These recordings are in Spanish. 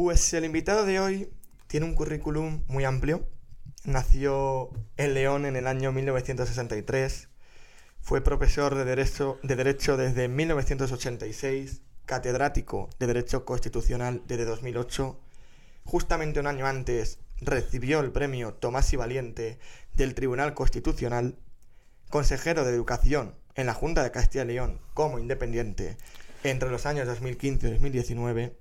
Pues el invitado de hoy tiene un currículum muy amplio. Nació en León en el año 1963. Fue profesor de Derecho, de Derecho desde 1986, catedrático de Derecho Constitucional desde 2008. Justamente un año antes recibió el premio Tomás y Valiente del Tribunal Constitucional, consejero de Educación en la Junta de Castilla y León como independiente entre los años 2015 y 2019,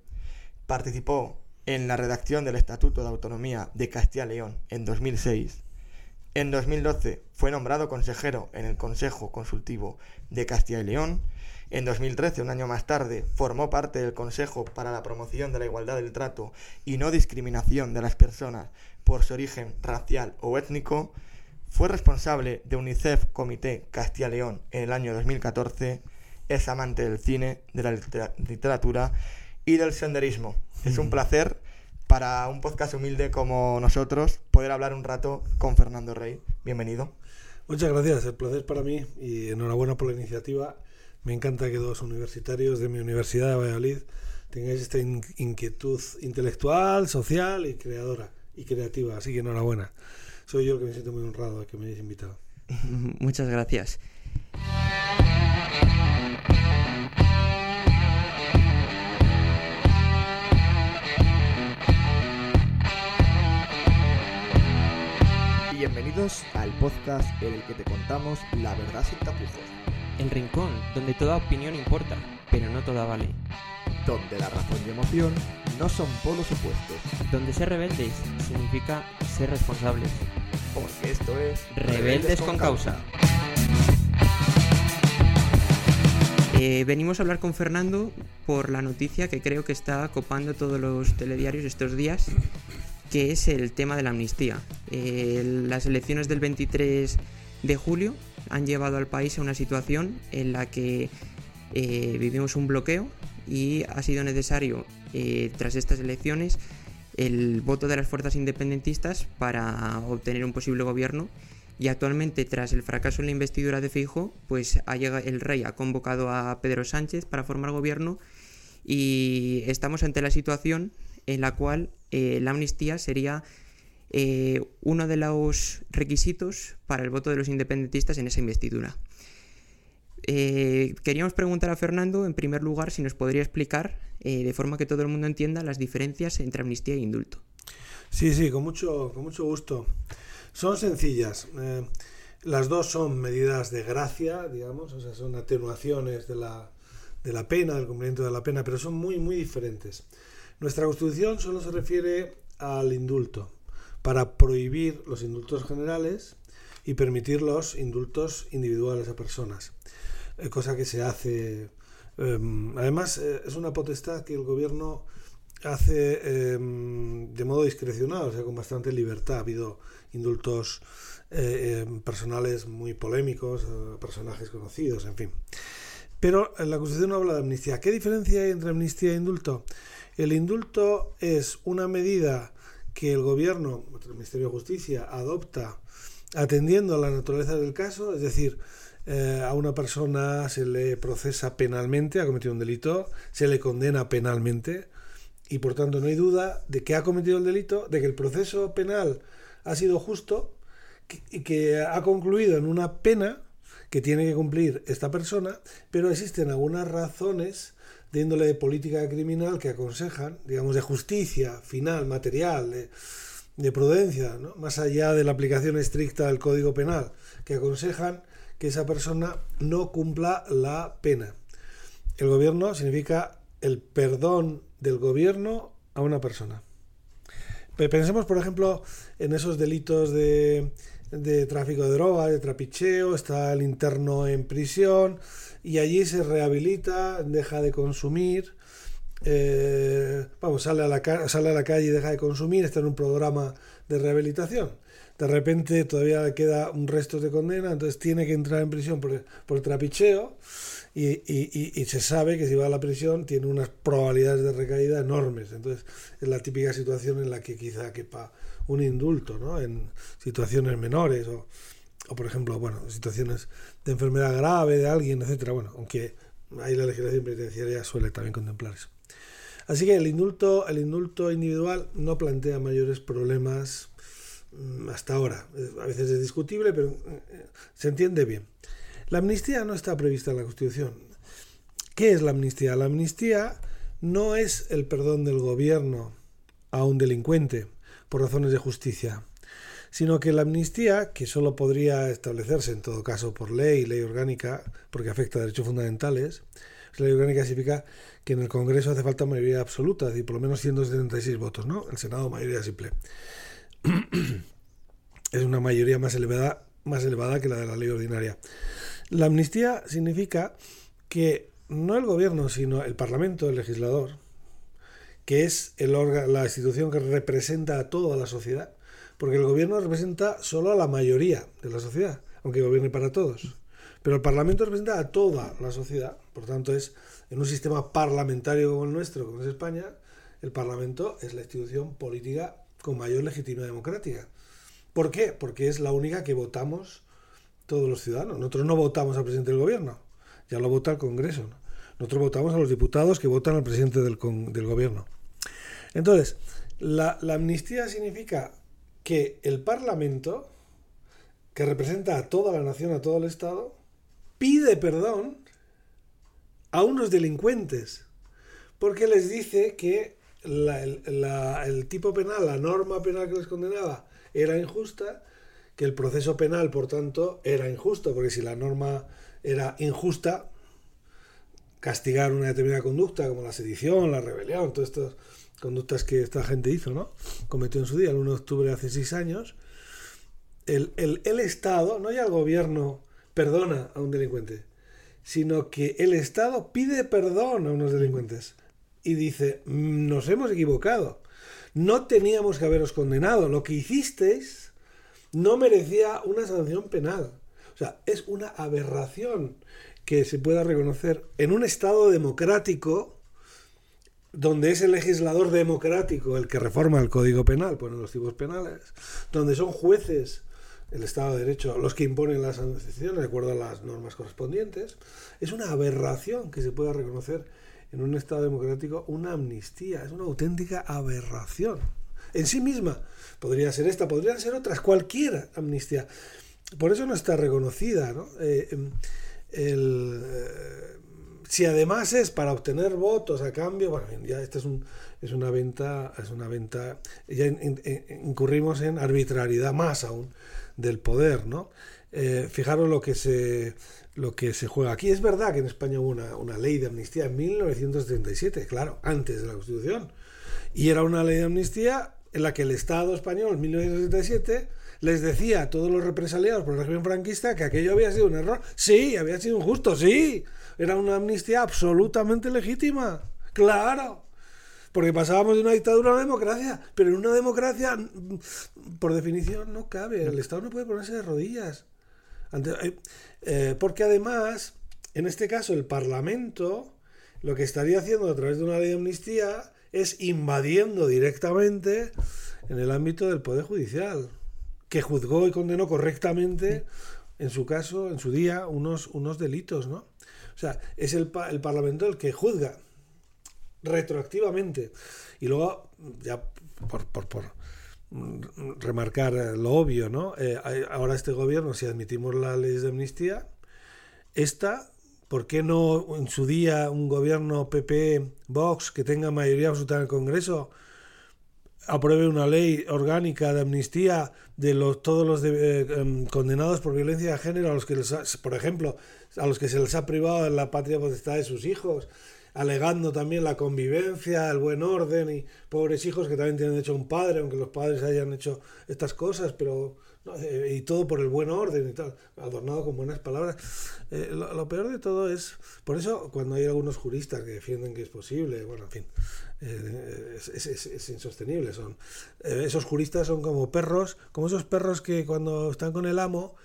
participó en la redacción del Estatuto de Autonomía de Castilla y León en 2006. En 2012 fue nombrado consejero en el Consejo Consultivo de Castilla y León. En 2013, un año más tarde, formó parte del Consejo para la Promoción de la Igualdad del Trato y No Discriminación de las Personas por su origen racial o étnico. Fue responsable de UNICEF Comité Castilla y León en el año 2014. Es amante del cine, de la literatura y del senderismo. Es un placer para un podcast humilde como nosotros poder hablar un rato con Fernando Rey. Bienvenido. Muchas gracias, el placer para mí y enhorabuena por la iniciativa. Me encanta que dos universitarios de mi Universidad de Valladolid tengáis esta inquietud intelectual, social y creadora y creativa, así que enhorabuena. Soy yo el que me siento muy honrado de que me hayáis invitado. Muchas gracias. Bienvenidos al podcast en el que te contamos la verdad sin tapujos. El rincón donde toda opinión importa, pero no toda vale. Donde la razón y emoción no son polos opuestos. Donde ser rebeldes significa ser responsables. Porque esto es Rebeldes, con, causa. Eh, venimos a hablar con Fernando por la noticia que creo que está copando todos los telediarios estos días que es el tema de la amnistía. Las elecciones del 23 de julio han llevado al país a una situación en la que eh, vivimos un bloqueo y ha sido necesario, eh, tras estas elecciones, el voto de las fuerzas independentistas para obtener un posible gobierno. Y actualmente, tras el fracaso en la investidura de Fijo, pues ha llegado, el rey ha convocado a Pedro Sánchez para formar gobierno y estamos ante la situación en la cual eh, la amnistía sería eh, uno de los requisitos para el voto de los independentistas en esa investidura. Eh, queríamos preguntar a Fernando, en primer lugar, si nos podría explicar, de forma que todo el mundo entienda, las diferencias entre amnistía e indulto. Sí, sí, con mucho, con mucho gusto. Son sencillas. las dos son medidas de gracia, digamos, o sea, son atenuaciones de la, de la pena, del cumplimiento de la pena, pero son muy, muy diferentes. Nuestra Constitución solo se refiere al indulto, para prohibir los indultos generales y permitir los indultos individuales a personas, eh, cosa que se hace. Em, además, eh, es una potestad que el gobierno hace em, de modo discrecional, o sea, con bastante libertad. Ha habido indultos eh, em, personales muy polémicos, personajes conocidos, en fin. Pero la Constitución no habla de amnistía. ¿Qué diferencia hay entre amnistía e indulto? El indulto es una medida que el gobierno, el Ministerio de Justicia, adopta atendiendo a la naturaleza del caso, es decir, eh, a una persona se le procesa penalmente, ha cometido un delito, se le condena penalmente y por tanto no hay duda de que ha cometido el delito, de que el proceso penal ha sido justo y que ha concluido en una pena que tiene que cumplir esta persona, pero existen algunas razones de política criminal que aconsejan, digamos, de justicia final, material, de, prudencia, más allá de la aplicación estricta del Código Penal, que aconsejan que esa persona no cumpla la pena. El gobierno significa el perdón del gobierno a una persona. Pensemos, por ejemplo, en esos delitos de, de tráfico de droga, de trapicheo, está el interno en prisión, y allí se rehabilita, deja de consumir, eh, vamos, sale a, la, sale a la calle y deja de consumir, está en un programa de rehabilitación. De repente todavía queda un resto de condena, entonces tiene que entrar en prisión por, por trapicheo y, y, se sabe que si va a la prisión tiene unas probabilidades de recaída enormes. Entonces es la típica situación en la que quizá quepa un indulto, ¿no? En situaciones menores o por ejemplo, bueno, situaciones de enfermedad grave de alguien, etcétera. Bueno, aunque ahí la legislación penitenciaria suele también contemplar eso. Así que el indulto, el indulto individual no plantea mayores problemas mm, hasta ahora. A veces es discutible, pero eh, se entiende bien. La amnistía no está prevista en la Constitución. ¿Qué es la amnistía? La amnistía no es el perdón del gobierno a un delincuente por razones de justicia, sino que la amnistía, que solo podría establecerse en todo caso por ley, ley orgánica, porque afecta a derechos fundamentales, la ley orgánica significa que en el Congreso hace falta mayoría absoluta, es por lo menos 176 votos, ¿no? El Senado mayoría simple. es una mayoría más elevada, más elevada que la de la ley ordinaria. La amnistía significa que no el gobierno, sino el Parlamento, el legislador, que es el la institución que representa a toda la sociedad, porque el gobierno representa solo a la mayoría de la sociedad, aunque gobierne para todos. Pero el Parlamento representa a toda la sociedad, por tanto es en un sistema parlamentario como el nuestro, como es España, el Parlamento es la institución política con mayor legitimidad democrática. ¿Por qué? Porque es la única que votamos todos los ciudadanos. Nosotros no votamos al presidente del gobierno, ya lo vota el Congreso. Nosotros votamos a los diputados que votan al presidente del, gobierno. Entonces, la amnistía significa que el Parlamento, que representa a toda la nación, a todo el Estado, pide perdón a unos delincuentes, porque les dice que el, tipo penal, la norma penal que les condenaba, era injusta, que el proceso penal, por tanto, era injusto, porque si la norma era injusta, castigar una determinada conducta, como la sedición, la rebelión, todas estas conductas que esta gente hizo, ¿no? Cometió en su día, el 1 de octubre hace seis años, el, el Estado, no ya el gobierno, perdona a un delincuente, sino que el Estado pide perdón a unos delincuentes y dice, mm, nos hemos equivocado, no teníamos que haberos condenado, lo que hicisteis no merecía una sanción penal. O sea, es una aberración que se pueda reconocer en un Estado democrático, donde es el legislador democrático el que reforma el Código Penal, pone los tipos penales, donde son jueces el Estado de Derecho los que imponen las sanciones de acuerdo a las normas correspondientes, es una aberración que se pueda reconocer en un Estado democrático una amnistía, es una auténtica aberración. En sí misma podría ser esta, podrían ser otras, cualquier amnistía. Por eso no está reconocida. ¿no? Eh, em, eh, si además es para obtener votos a cambio, bueno, ya esta es, un, es una venta, es una venta, ya incurrimos en arbitrariedad más aún del poder, ¿no? Eh, fijaros lo que se lo que se juega aquí. Es verdad que en España hubo una, ley de amnistía en 1937, claro, antes de la Constitución. Y era una ley de amnistía en la que el Estado español en 1937 les decía a todos los represaliados por el régimen franquista que aquello había sido un error. Sí, había sido injusto, sí. Era una amnistía absolutamente legítima. Claro porque pasábamos de una dictadura a una democracia, pero en una democracia, mm, por definición, no cabe, el Estado no puede ponerse de rodillas. Eh, eh, porque además, en este caso, el Parlamento lo que estaría haciendo a través de una ley de amnistía es invadiendo directamente en el ámbito del Poder Judicial, que juzgó y condenó correctamente, en su caso, en su día, unos, unos delitos, ¿no? O sea, es el, el Parlamento el que juzga retroactivamente. Y luego, ya por, por, remarcar lo obvio, ¿no? Eh, ahora este gobierno, si admitimos las leyes de amnistía, esta, ¿por qué no en su día un gobierno PP, Vox, que tenga mayoría absoluta en el Congreso, apruebe una ley orgánica de amnistía de los, todos los eh, em, condenados por violencia de género, a los que, por ejemplo, a los que se les ha privado en la patria potestad de sus hijos, alegando también la convivencia, el buen orden y pobres hijos que también tienen hecho un padre, aunque los padres hayan hecho estas cosas, pero y todo por el buen orden y tal, adornado con buenas palabras. Eh, lo, peor de todo es, por eso cuando hay algunos juristas que defienden que es posible, bueno, en fin, eh, es, insostenible. Son, esos juristas son como perros, como esos perros que cuando están con el amo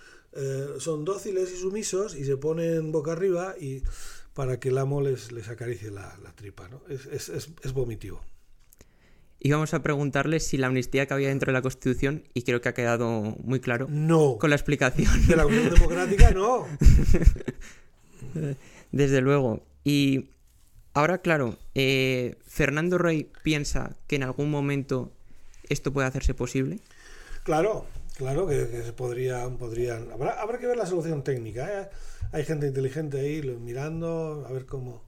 son dóciles y sumisos y se ponen boca arriba y para que el amo les, les acaricie la, tripa. ¿no? Es, vomitivo. Y vamos a preguntarle si la amnistía que había dentro de la Constitución, y creo que ha quedado muy claro no. con la explicación. De la Unión Democrática no. Desde luego. Y Ahora, claro, eh, Fernando Rey piensa que en algún momento esto puede hacerse posible. Claro, claro que, que se podría, podrían. Habrá, habrá que ver la solución técnica. ¿eh? Hay gente inteligente ahí mirando a ver cómo.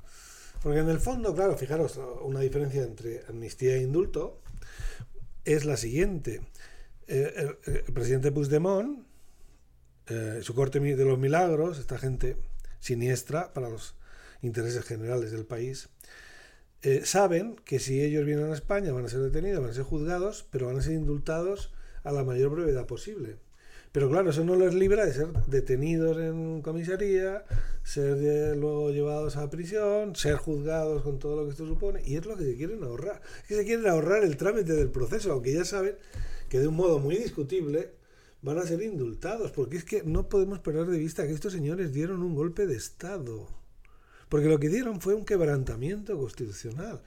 Porque en el fondo, claro, fijaros, una diferencia entre amnistía e indulto es la siguiente. Eh, el, presidente Puigdemont, eh, su corte de los milagros, esta gente siniestra para los intereses generales del país, eh, saben que si ellos vienen a España van a ser detenidos, van a ser juzgados, pero van a ser indultados a la mayor brevedad posible. Pero claro, eso no les libra de ser detenidos en comisaría, ser luego llevados a prisión, ser juzgados con todo lo que esto supone, y es lo que se quieren ahorrar. Es que se quieren ahorrar el trámite del proceso, aunque ya saben que de un modo muy discutible van a ser indultados, porque es que no podemos perder de vista que estos señores dieron un golpe de Estado. Porque lo que dieron fue un quebrantamiento constitucional.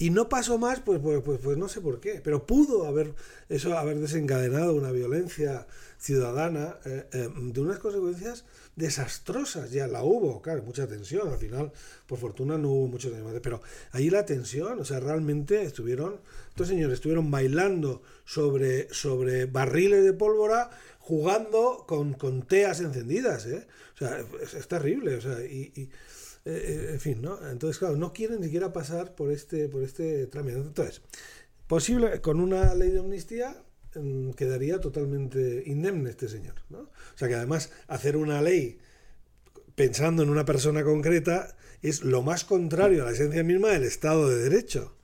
Y no pasó más, pues, pues, pues, pues no sé por qué. Pero pudo haber eso haber desencadenado una violencia ciudadana eh, eh, de unas consecuencias desastrosas. Ya la hubo, claro, mucha tensión. Al final, por fortuna, no hubo mucho debate. Pero ahí la tensión, o sea, realmente estuvieron, estos señores estuvieron bailando sobre, sobre barriles de pólvora, jugando con, con teas encendidas. ¿eh? O sea, es, terrible. O sea, y eh, en fin, ¿no? Entonces, claro, no quieren ni siquiera pasar por este, por este trámite. Entonces, posible, con una ley de amnistía mm, quedaría totalmente indemne este señor, ¿no? O sea que además hacer una ley pensando en una persona concreta es lo más contrario a la esencia misma del Estado de Derecho.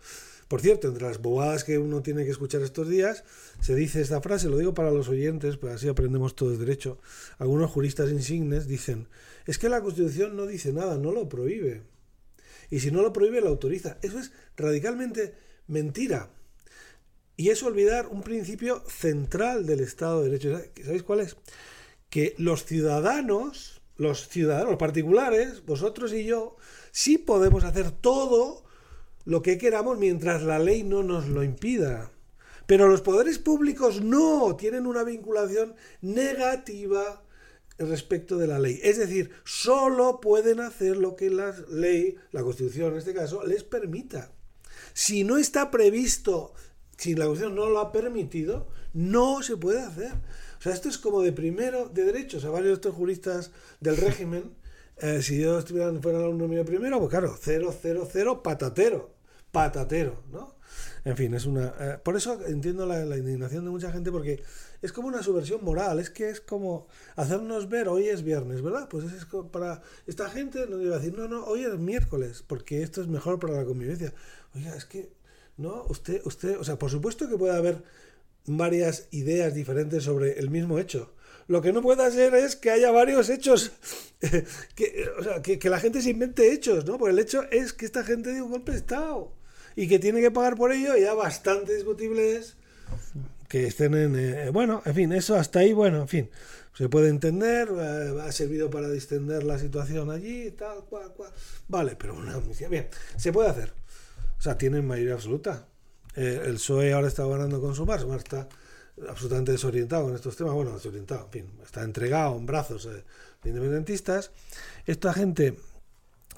Por cierto, entre las bobadas que uno tiene que escuchar estos días, se dice esta frase, lo digo para los oyentes, pues así aprendemos todo el derecho. Algunos juristas insignes dicen, es que la Constitución no dice nada, no lo prohíbe. Y si no lo prohíbe, lo autoriza. Eso es radicalmente mentira. Y es olvidar un principio central del Estado de Derecho. ¿Sabéis cuál es? Que los ciudadanos, los ciudadanos particulares, vosotros y yo, sí podemos hacer todo lo que queramos mientras la ley no nos lo impida. Pero los poderes públicos no, tienen una vinculación negativa respecto de la ley. Es decir, solo pueden hacer lo que la ley, la Constitución en este caso, les permita. Si no está previsto, si la Constitución no lo ha permitido, no se puede hacer. O sea, esto es como de primero de derecho. O sea, varios de estos juristas del régimen, eh, si yo estuviera fuera alumno mío primero, pues claro, 0, 0, 0, patatero, patatero, ¿no? En fin, es una. eh, por eso entiendo la indignación de mucha gente, porque es como una subversión moral, es que es como hacernos ver hoy es viernes, ¿verdad? Pues es para esta gente no iba a decir, no, no, hoy es miércoles, porque esto es mejor para la convivencia. Oiga, es que, no, usted, usted, o sea, por supuesto que puede haber varias ideas diferentes sobre el mismo hecho. Lo que no puede ser es que haya varios hechos, que, o sea, que, que la gente se invente hechos, ¿no? Porque el hecho es que esta gente dio un golpe de Estado y que tiene que pagar por ello, ya bastante discutible es que estén en... eh, bueno, en fin, eso hasta ahí, bueno, en fin, se puede entender, eh, ha servido para distender la situación allí, tal, cual, cual. Vale, pero una amnistía, bien, se puede hacer. O sea, tienen mayoría absoluta. Eh, el PSOE ahora está ganando con Sumar, Sumar está absolutamente desorientado con estos temas, bueno, desorientado, en fin, está entregado en brazos de independentistas. Esta gente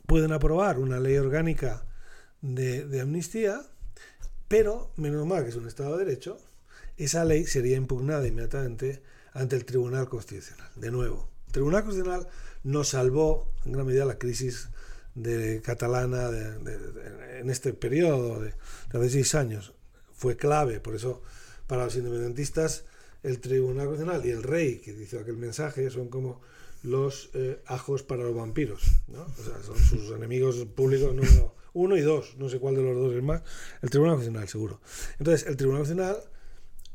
pueden aprobar una ley orgánica de amnistía, pero, menos mal que es un Estado de Derecho, esa ley sería impugnada inmediatamente ante el Tribunal Constitucional. De nuevo, el Tribunal Constitucional nos salvó en gran medida la crisis de catalana de, de, de, en este periodo de, hace seis años. Fue clave, por eso para los independentistas el Tribunal Constitucional y el rey que dice aquel mensaje son como los eh, ajos para los vampiros, ¿no? O sea, son sus enemigos públicos número uno y dos, no sé cuál de los dos es más, el Tribunal Constitucional seguro. Entonces, el Tribunal Constitucional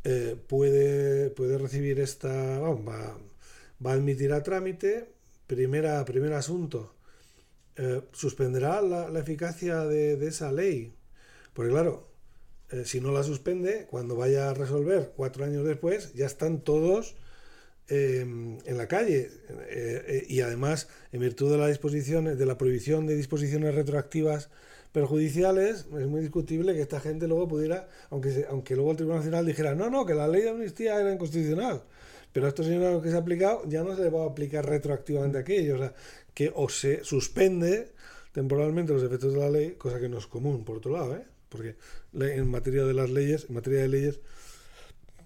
eh, puede, puede recibir esta, vamos, va, va, a admitir a trámite, primera, primer asunto, eh, suspenderá la, la eficacia de, de, esa ley, porque claro, eh, si no la suspende, cuando vaya a resolver cuatro años después, ya están todos en la calle. Y además, en virtud de la disposición, de la prohibición de disposiciones retroactivas perjudiciales, es muy discutible que esta gente luego pudiera, aunque, aunque luego el Tribunal Nacional dijera, no, no, que la ley de amnistía era inconstitucional. Pero a estos señores que se ha aplicado ya no se le va a aplicar retroactivamente aquello. O sea, que o se suspende temporalmente los efectos de la ley, cosa que no es común, por otro lado, ¿eh? porque en materia de las leyes, en materia de leyes,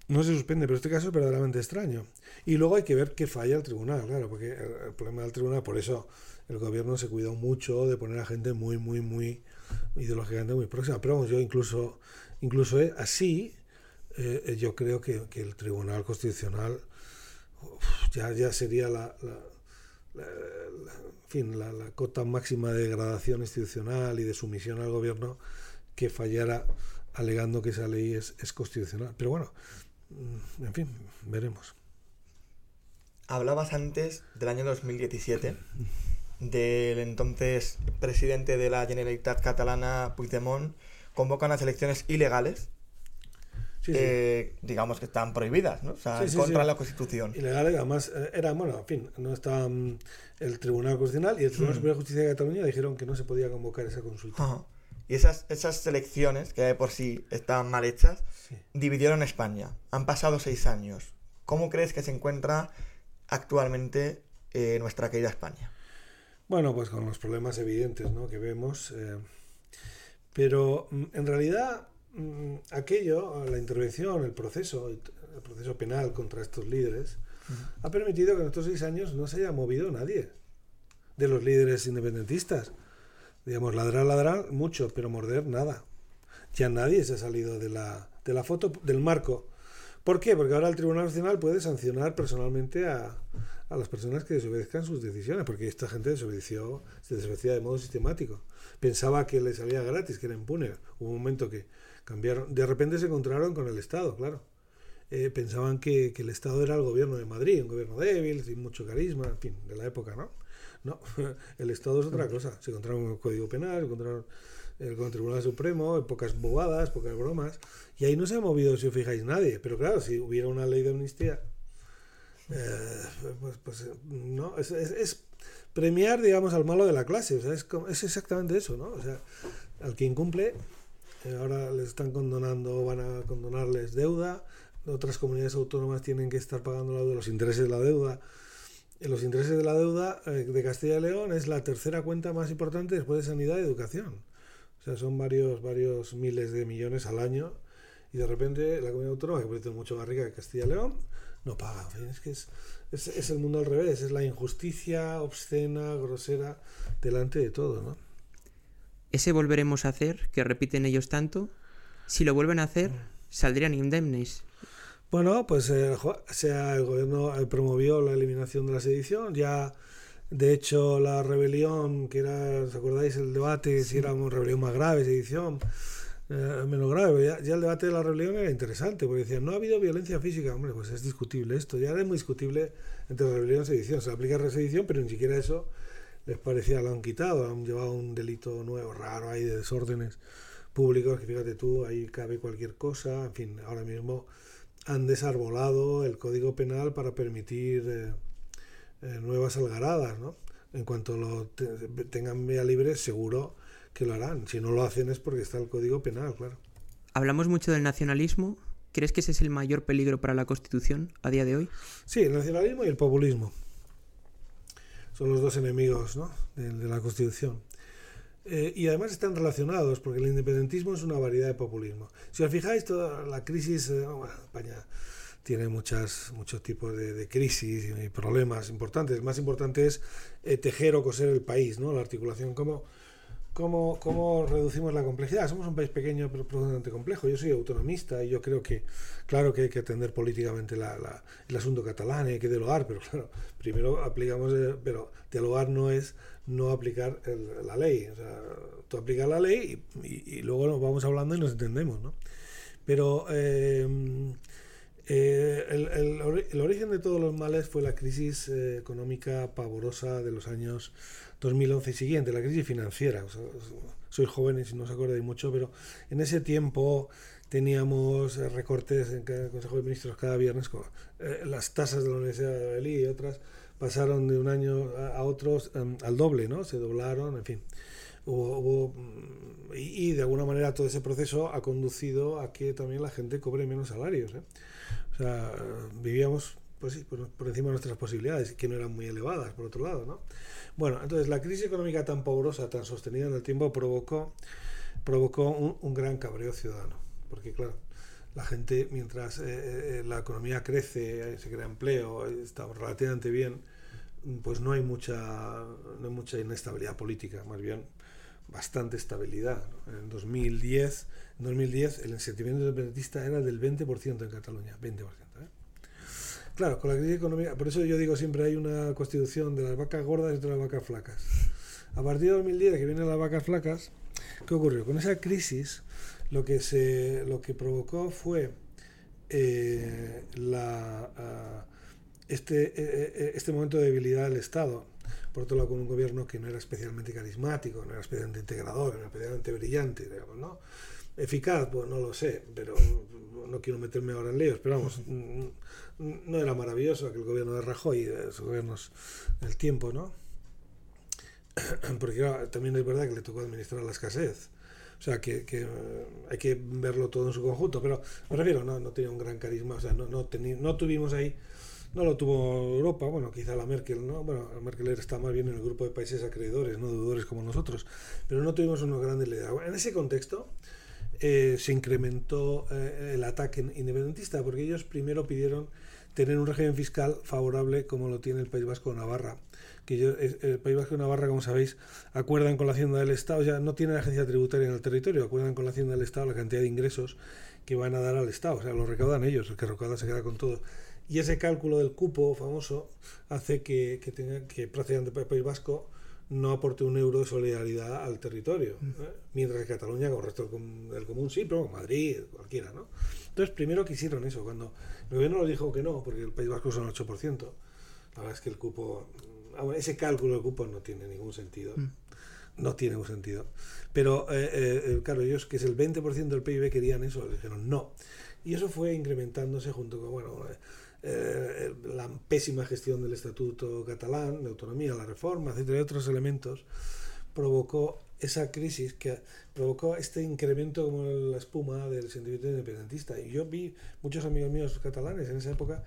no se suspende, pero este caso es verdaderamente extraño. Y luego hay que ver qué falla el tribunal, claro, porque el, problema del tribunal, por eso el gobierno se cuidó mucho de poner a gente muy, muy, muy ideológicamente muy próxima. Pero vamos, yo incluso, incluso así, eh, yo creo que, que, el Tribunal Constitucional ya, ya sería la, la, fin, la, cota máxima de degradación institucional y de sumisión al gobierno que fallara alegando que esa ley es, constitucional. Pero bueno, en fin, veremos. Hablabas antes del año 2017, del entonces presidente de la Generalitat Catalana, Puigdemont, convoca unas elecciones ilegales eh, digamos que están prohibidas, ¿no? O sea, contra la Constitución. Ilegales, además, eh, era, bueno, en fin, no está mm, el Tribunal Constitucional y el Tribunal mm. Superior de Justicia de Cataluña dijeron que no se podía convocar esa consulta. Y esas, esas elecciones, que de por sí estaban mal hechas, dividieron España. Han pasado seis años. ¿Cómo crees que se encuentra actualmente eh, nuestra querida España? Bueno, pues con los problemas evidentes ¿no? que vemos. pero mm, en realidad Mm, aquello, la intervención, el proceso, el proceso penal contra estos líderes, ha permitido que en estos seis años no se haya movido nadie de los líderes independentistas. Digamos, ladrar, ladrar, mucho, pero morder, nada. Ya nadie se ha salido de la, de la foto, del marco. ¿Por qué? Porque ahora el Tribunal Nacional puede sancionar personalmente a, a las personas que desobedezcan sus decisiones, porque esta gente desobedeció, se desobedecía de modo sistemático. Pensaba que le salía gratis, que era impune. Hubo un momento que Cambiaron, de repente se encontraron con el Estado, claro. Eh, pensaban que, que, el Estado era el gobierno de Madrid, un gobierno débil, sin mucho carisma, en fin, de la época, ¿no? No, el Estado es otra cosa. Se encontraron con el Código Penal, se encontraron eh, con el Tribunal Supremo, pocas bobadas, pocas bromas, y ahí no se ha movido, si os fijáis, nadie. Pero claro, si hubiera una ley de amnistía, eh, pues, pues, no, es, premiar, digamos, al malo de la clase, o sea, es, es exactamente eso, ¿no? O sea, al que incumple eh, ahora les están condonando, van a condonarles deuda. Otras comunidades autónomas tienen que estar pagando los intereses de la deuda. Los intereses de la deuda eh, de Castilla y León es la tercera cuenta más importante después de sanidad y educación. O sea, son varios, varios miles de millones al año. Y de repente la comunidad autónoma, que parece mucho más rica que Castilla y León, no paga. Es que es, es, es el mundo al revés. Es la injusticia obscena, grosera, delante de todo, ¿no? ese volveremos a hacer, que repiten ellos tanto, si lo vuelven a hacer, saldrían indemnes. Bueno, pues eh, sea, el gobierno eh, promovió la eliminación de la sedición, ya de hecho la rebelión, que era, ¿os acordáis el debate si era una rebelión más grave, sedición? Eh, menos grave, ya, ya, el debate de la rebelión era interesante, porque decían, no ha habido violencia física, hombre, pues es discutible esto, ya era muy discutible entre rebelión y sedición, se aplica la sedición, pero ni siquiera eso les parecía lo han quitado, han llevado un delito nuevo, raro ahí de desórdenes públicos, que fíjate tú, ahí cabe cualquier cosa, en fin, ahora mismo han desarbolado el Código Penal para permitir eh, eh, nuevas algaradas, ¿no? En cuanto lo tengan vía libre, seguro que lo harán. Si no lo hacen es porque está el Código Penal, claro. Hablamos mucho del nacionalismo. ¿Crees que ese es el mayor peligro para la Constitución a día de hoy? Sí, el nacionalismo y el populismo son los dos enemigos ¿no? de, de, la Constitución. Eh, y además están relacionados, porque el independentismo es una variedad de populismo. Si os fijáis, toda la crisis, eh, bueno, España tiene muchas, muchos tipos de, de, crisis y problemas importantes. El más importante es eh, tejer o coser el país, ¿no? la articulación, cómo ¿Cómo, ¿Cómo, reducimos la complejidad? Somos un país pequeño pero profundamente complejo. Yo soy autonomista y yo creo que, claro que hay que atender políticamente la, la, el asunto catalán hay que dialogar, pero claro, primero aplicamos, eh, pero dialogar no es no aplicar la ley. O sea, tú aplicas la ley y, luego nos vamos hablando y nos entendemos, ¿no? Pero eh, eh, el, origen de todos los males fue la crisis eh, económica pavorosa de los años 2011 y siguiente, la crisis financiera. Soy joven y no os acordáis mucho, pero en ese tiempo teníamos eh, recortes en el Consejo de Ministros cada viernes. Con, las tasas de la Universidad de Bali y otras pasaron de un año a, otro um, al doble, ¿no? Se doblaron, en fin. Hubo, hubo, mm, y, y, de alguna manera todo ese proceso ha conducido a que también la gente cobre menos salarios. ¿eh? O sea, vivíamos pues sí, por, por, encima de nuestras posibilidades, que no eran muy elevadas, por otro lado, ¿no? Bueno, entonces la crisis económica tan pavorosa, tan sostenida en el tiempo, provocó, provocó un, un gran cabreo ciudadano, porque claro, la gente, mientras eh, la economía crece, se crea empleo, está relativamente bien, pues no hay mucha, no hay mucha inestabilidad política, más bien bastante estabilidad. En 2010, en 2010 el sentimiento independentista era del 20% en Cataluña, 20%. ¿eh? Claro, con la crisis económica, por eso yo digo siempre hay una constitución de las vacas gordas y de las vacas flacas. A partir de 2010, que vienen las vacas flacas, ¿qué ocurrió? Con esa crisis, lo que, se, lo que provocó fue eh, la, uh, este, eh, este momento de debilidad del Estado por otro lado con un gobierno que no era especialmente carismático, no era especialmente integrador, no era especialmente brillante, digamos, ¿no? Eficaz, pues no lo sé, pero no quiero meterme ahora en líos, pero vamos, no era maravilloso aquel gobierno de Rajoy, de esos gobiernos del tiempo, ¿no? Porque claro, también es verdad que le tocó administrar la escasez. O sea, que, que, hay que verlo todo en su conjunto, pero me refiero, no, no tenía un gran carisma, o sea, no, no, no tuvimos ahí no lo tuvo Europa, bueno, quizá la Merkel, ¿no? Bueno, la Merkel está más bien en el grupo de países acreedores, no deudores como nosotros, pero no tuvimos unos grandes liderazgos. En ese contexto eh, se incrementó eh, el ataque independentista, porque ellos primero pidieron tener un régimen fiscal favorable como lo tiene el País Vasco de Navarra. Que yo, el País Vasco de Navarra, como sabéis, acuerdan con la Hacienda del Estado, ya no tienen agencia tributaria en el territorio, acuerdan con la Hacienda del Estado la cantidad de ingresos que van a dar al Estado, o sea, lo recaudan ellos, el que recauda se queda con todo. Y ese cálculo del cupo famoso hace que, que, tenga, que prácticamente el País Vasco no aporte un euro de solidaridad al territorio, ¿eh? mientras que Cataluña, con el resto del común, sí, pero Madrid, cualquiera, ¿no? Entonces, primero quisieron eso, cuando el gobierno lo dijo que no, porque el País Vasco son 8%, la verdad es que el cupo, ese cálculo del cupo no tiene ningún sentido, no tiene ningún sentido. Pero, eh, eh, claro, ellos, que es el 20% del PIB, querían eso, le dijeron no. Y eso fue incrementándose junto con, bueno, eh, la pésima gestión del Estatuto catalán, de autonomía, la reforma, y otros elementos, provocó esa crisis que provocó este incremento como la espuma del sentimiento independentista. Y yo vi muchos amigos míos catalanes en esa época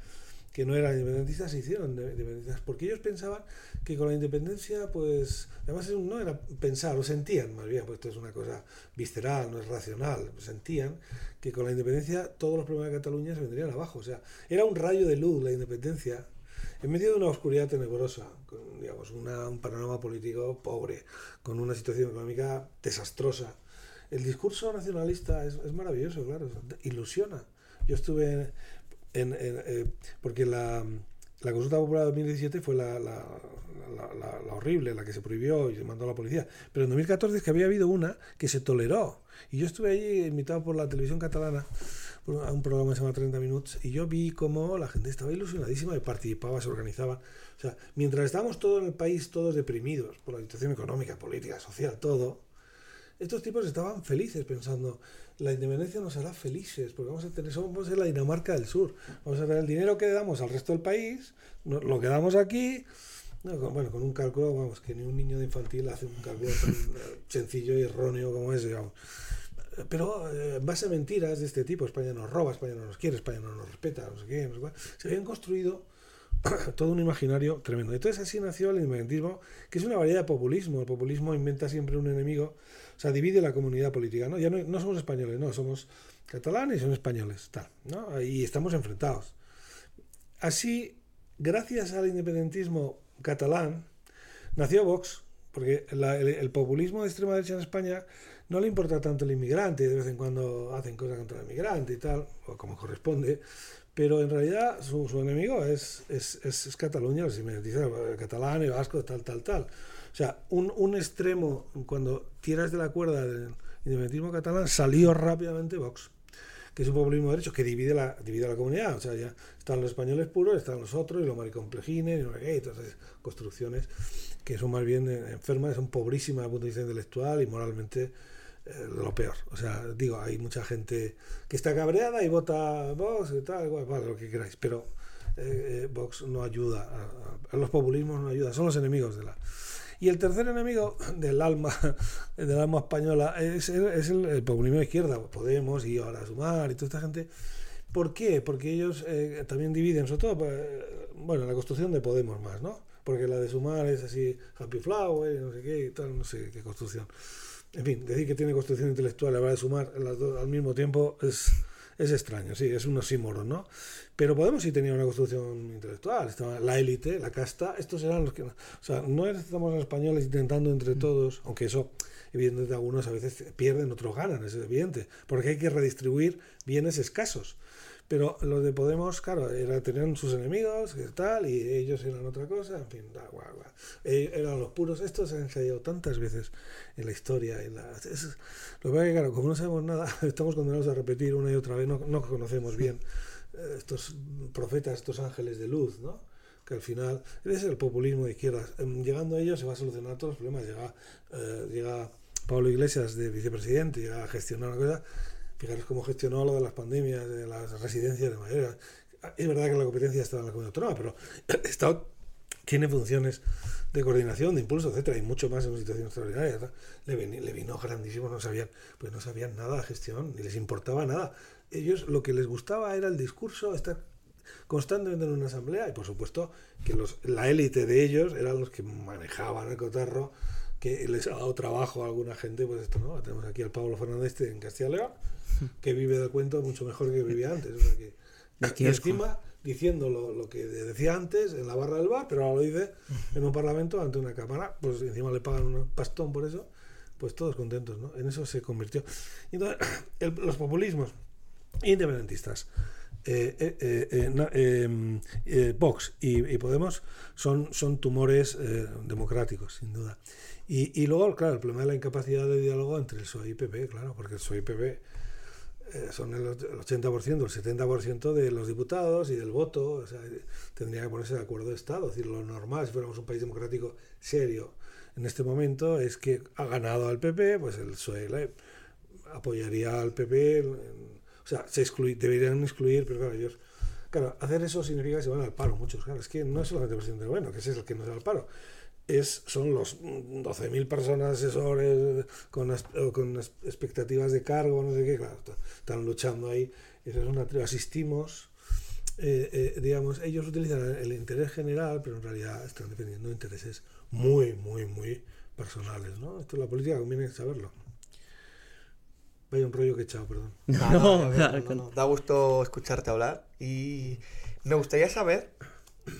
que no eran independentistas se hicieron independentistas porque ellos pensaban que con la independencia pues además no era pensar lo sentían más bien pues esto es una cosa visceral no es racional sentían que con la independencia todos los problemas de Cataluña se vendrían abajo o sea era un rayo de luz la independencia en medio de una oscuridad tenebrosa con digamos una, un panorama político pobre con una situación económica desastrosa. El discurso nacionalista es, es maravilloso claro ilusiona. Yo estuve en, en, eh, porque la, la, consulta popular de 2017 fue la, la, la, horrible, la que se prohibió y se mandó a la policía. Pero en 2014 es que había habido una que se toleró. Y yo estuve allí invitado por la televisión catalana a un programa que se llama 30 Minutos y yo vi cómo la gente estaba ilusionadísima y participaba, se organizaba. O sea, mientras estábamos todos en el país, todos deprimidos por la situación económica, política, social, todo, estos tipos estaban felices pensando, la independencia nos hará felices, porque vamos a tener, somos la Dinamarca del Sur, vamos a tener el dinero que damos al resto del país, lo que damos aquí, bueno, con un cálculo, vamos, que ni un niño de infantil hace un cálculo tan sencillo y erróneo como ese, digamos. Pero eh, en base a mentiras de este tipo, España nos roba, España no nos quiere, España no nos respeta, no sé qué, no sé se habían construido todo un imaginario tremendo. Entonces así nació el independentismo, que es una variedad de populismo. El populismo inventa siempre un enemigo o sea, divide la comunidad política, ¿no? Ya no, somos españoles, no, somos catalanes y son españoles, tal, ¿no? Y estamos enfrentados. Así, gracias al independentismo catalán, nació Vox, porque el, populismo de extrema derecha en España no le importa tanto el inmigrante, de vez en cuando hacen cosas contra el inmigrante y tal, o como corresponde, pero en realidad su, enemigo es, es, es, es Cataluña, los independentistas catalanes, vascos, tal, tal, tal. Sea, un, un extremo, cuando tiras de la cuerda del independentismo catalán, salió rápidamente Vox, que es un populismo de derecho que divide la, divide la comunidad. O sea, ya están los españoles puros, están los otros, y los maricomplejines, y no sé todas esas construcciones que son más bien enfermas, son pobrísimas desde el punto de vista intelectual y moralmente eh, lo peor. O sea, digo, hay mucha gente que está cabreada y vota Vox y tal, igual, vale, lo que queráis, pero eh, eh, Vox no ayuda, a, a, los populismos no ayuda, son los enemigos de la... Y el tercer enemigo del alma, del alma española es, es el, el, populismo de izquierda, Podemos y ahora Sumar y toda esta gente. ¿Por qué? Porque ellos eh, también dividen, sobre todo, eh, bueno, la construcción de Podemos más, ¿no? Porque la de Sumar es así, Happy Flower, no sé qué, y tal, no sé qué construcción. En fin, decir que tiene construcción intelectual la de sumar las dos al mismo tiempo es, es extraño, sí, es un oxímoron, ¿no? Pero Podemos sí tenía una construcción intelectual, la élite, la casta, estos eran los que... O sea, no estamos los españoles intentando entre todos, aunque eso evidentemente algunos a veces pierden, otros ganan, es evidente, porque hay que redistribuir bienes escasos. Pero los de Podemos, claro, era, tenían sus enemigos, y tal, y ellos eran otra cosa, en fin, da, guau, guau. E- eran los puros. Estos se han ensayado tantas veces en la historia. En la, es- lo que pasa es que, claro, como no sabemos nada, estamos condenados a repetir una y otra vez, no, no conocemos bien eh, estos profetas, estos ángeles de luz, ¿no? Que al final, es el populismo de izquierdas. Em, Llegando a ellos se va a solucionar todos los problemas. Llega, eh, llega Pablo Iglesias de vicepresidente, llega a gestionar una cosa. Fijaros cómo gestionó lo de las pandemias, de las residencias de mayores. Es verdad que la competencia está en la comunidad autónoma, pero el Estado tiene funciones de coordinación, de impulso, etcétera, y mucho más en una situación extraordinaria. Le, veni- le vino grandísimo, no sabían, pues no sabían nada de gestión, ni les importaba nada. Ellos lo que les gustaba era el discurso, estar constantemente en una asamblea, y por supuesto que la élite de ellos eran los que manejaban el cotarro, que les ha dado trabajo a alguna gente, pues esto no, tenemos aquí al Pablo Fernández en Castilla y León, que vive del cuento mucho mejor que vivía antes. O sea que, y encima diciendo lo, lo que decía antes en la barra del bar, pero ahora lo dice en un parlamento ante una cámara, pues encima le pagan un pastón por eso, pues todos contentos, ¿no? En eso se convirtió. Entonces, el- los populismos independentistas, eh, eh, eh, Vox y, y Podemos son, son tumores democráticos, sin duda. Y, y luego, claro, el problema de la incapacidad de diálogo entre el PSOE y PP, claro, porque el PSOE y PP son el och- el 80%, el 70% de los diputados y del voto. O sea, tendría que ponerse de acuerdo de Estado. Es decir, lo normal, si fuéramos un país democrático serio en este momento, es que ha ganado al PP, pues el PSOE apoyaría al PP. o sea, se exclui- deberían excluir, pero claro, ellos. Claro, hacer eso significa que se van al paro muchos. Claro, es que no es solamente el presidente bueno, que ese es el que no se va al paro. Es, son los mm, 12.000 personas asesores con, as- o con as- expectativas de cargo, no sé qué, claro, están luchando ahí. Eso es una Asistimos, eh, eh, digamos, ellos utilizan el, interés general, pero en realidad están defendiendo intereses muy, muy, muy personales, ¿no? Esto es la política, conviene saberlo. Vaya un rollo que he echado, perdón. No, No, no, no, claro, no, no. Da gusto escucharte hablar y me gustaría saber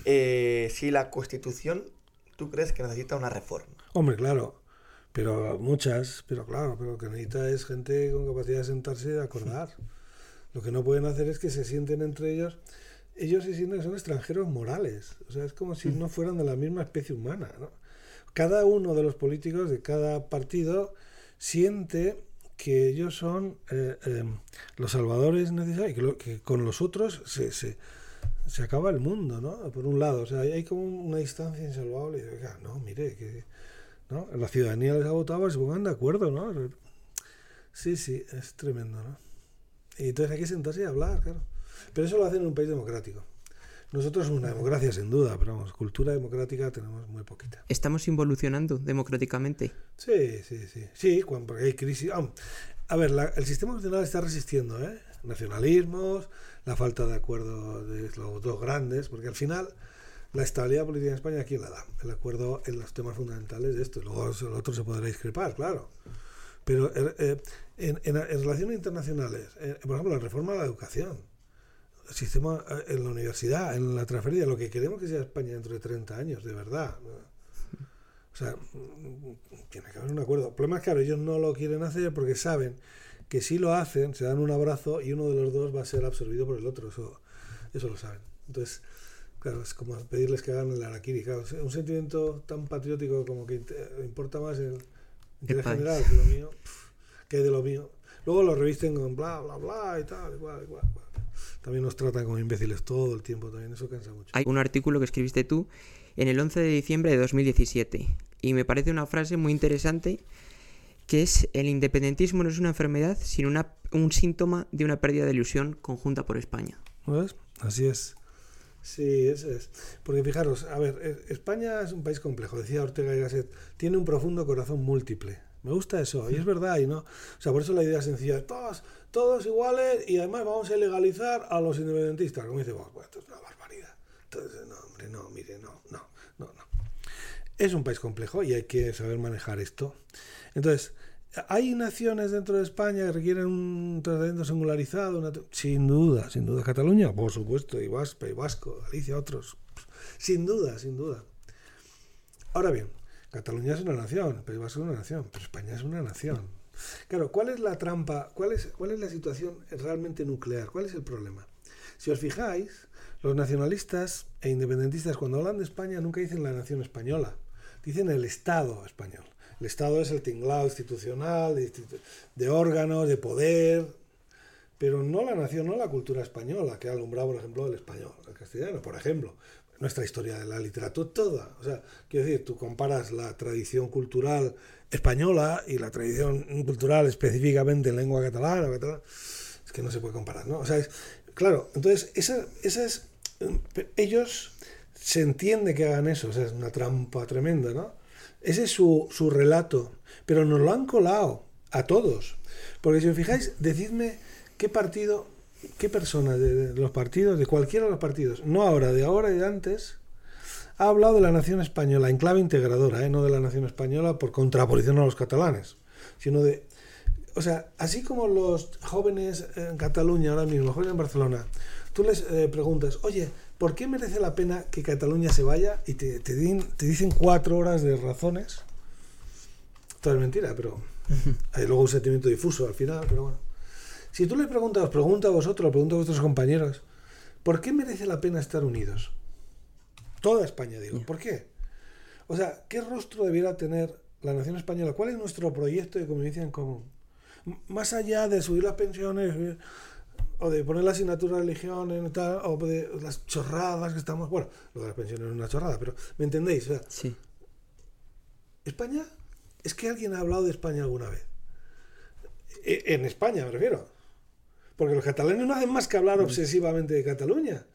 eh, si la Constitución tú crees que necesita una reforma. Hombre, claro, pero muchas, pero claro, pero lo que necesita es gente con capacidad de sentarse y de acordar. Lo que no pueden hacer es que se sienten entre ellos. Ellos se sienten que son extranjeros morales. O sea, es como si no fueran de la misma especie humana. ¿no? Cada uno de los políticos de cada partido siente que ellos son eh, eh, los salvadores necesarios y que, lo- que con los otros se, se, se acaba el mundo, ¿no? Por un lado, o sea, hay- como una distancia insalvable. Y digo, "Oiga, no, mire, que ¿no? la ciudadanía les ha votado se pongan de acuerdo, ¿no? Sí, sí, es tremendo, ¿no? Y entonces hay que sentarse y hablar, claro. Pero eso lo hacen en un país democrático. Nosotros somos una democracia, sin duda, pero vamos, cultura democrática tenemos muy poquita. Estamos involucionando democráticamente. Sí, sí, sí. Sí, cuando, porque hay crisis. ah, a ver, la- el sistema nacional está resistiendo, ¿eh? Nacionalismos, la falta de acuerdo de los dos grandes, porque al final la estabilidad política en España, ¿quién la da? El acuerdo en los temas fundamentales de esto. Luego el otro se podrá discrepar, claro. Pero eh, eh, en, en- en relaciones internacionales, eh, por ejemplo, la reforma de la educación, el sistema eh, en la universidad, en la transferencia, lo que queremos que sea España dentro de 30 años, de verdad. O sea, mm, tiene que haber un acuerdo. El problema es que claro, ellos no lo quieren hacer porque saben que si lo hacen, se dan un abrazo y uno de los dos va a ser absorbido por el otro. Eso, eso lo saben. Entonces, claro, es como pedirles que hagan el araquiri. Claro, un sentimiento tan patriótico como que importa más el interés general que lo mío, que de lo mío. Luego lo revisten con bla, bla, bla y tal, igual, igual. igual. También nos tratan como imbéciles todo el tiempo, también eso cansa mucho. Hay un artículo que escribiste tú en el 11 de diciembre de 2017 y me parece una frase muy interesante que es el independentismo no es una enfermedad sino una, un síntoma de una pérdida de ilusión conjunta por España. ¿No ves? Así es. Sí, eso es. Porque fijaros, a ver, eh, España es un país complejo, decía Ortega y Gasset, tiene un profundo corazón múltiple. Me gusta eso, y es verdad, y no. O sea, por eso la idea sencilla, todos, todos iguales y además vamos a legalizar a los independentistas. Como dice, bueno, esto es una barbaridad. Entonces, no, hombre, no, mire, no, no, no, no. Es un país complejo y hay que saber manejar esto. Entonces, ¿hay naciones dentro de España que requieren un tratamiento singularizado? Una... Sin duda, sin duda. Cataluña, por supuesto, y Vasco, Vasco, Galicia, otros. Sin duda, sin duda. Ahora bien, Cataluña es una nación, País Vasco es una nación, pero España es una nación. Claro, ¿cuál es la trampa? ¿Cuál es, cuál es la situación realmente nuclear? ¿Cuál es el problema? Si os fijáis, los nacionalistas e independentistas cuando hablan de España nunca dicen la nación española, dicen el Estado español. El Estado es el tinglado institucional, de, órganos, de poder, pero no la nación, no la cultura española, que ha alumbrado, por ejemplo, el español, el castellano, por ejemplo nuestra historia de la literatura toda. O sea, quiero decir, tú comparas la tradición cultural española y la tradición cultural específicamente en lengua catalana, es que no se puede comparar, ¿no? O sea, es, claro, entonces, esa, esa es, ellos se entiende que hagan eso, o sea, es una trampa tremenda, ¿no? Ese es su, su relato, pero nos lo han colado a todos. Porque si os fijáis, decidme qué partido ¿qué persona de, los partidos, de cualquiera de los partidos, no ahora, de ahora y de antes, ha hablado de la nación española en clave integradora, ¿eh? no de la nación española por contraposición a los catalanes, sino de... O sea, así como los jóvenes en Cataluña ahora mismo, los jóvenes en Barcelona, tú les eh, preguntas, oye, ¿por qué merece la pena que Cataluña se vaya? Y te, te, te dicen cuatro horas de razones. Todo es mentira, pero hay luego un sentimiento difuso al final, pero bueno. Si tú le preguntas, os pregunto a vosotros, os pregunto a vuestros compañeros, ¿por qué merece la pena estar unidos? Toda España, digo. ¿Por qué? O sea, ¿qué rostro debiera tener la nación española? ¿Cuál es nuestro proyecto de convivencia en común? Más allá de subir las pensiones eh, o de poner la asignatura de religión en tal, o de las chorradas que estamos. Bueno, lo de las pensiones es una chorrada, pero ¿me entendéis? sí. España, ¿es que alguien ha hablado de España alguna vez? E, en España, me refiero. Porque los catalanes no hacen más que hablar obsesivamente de Cataluña.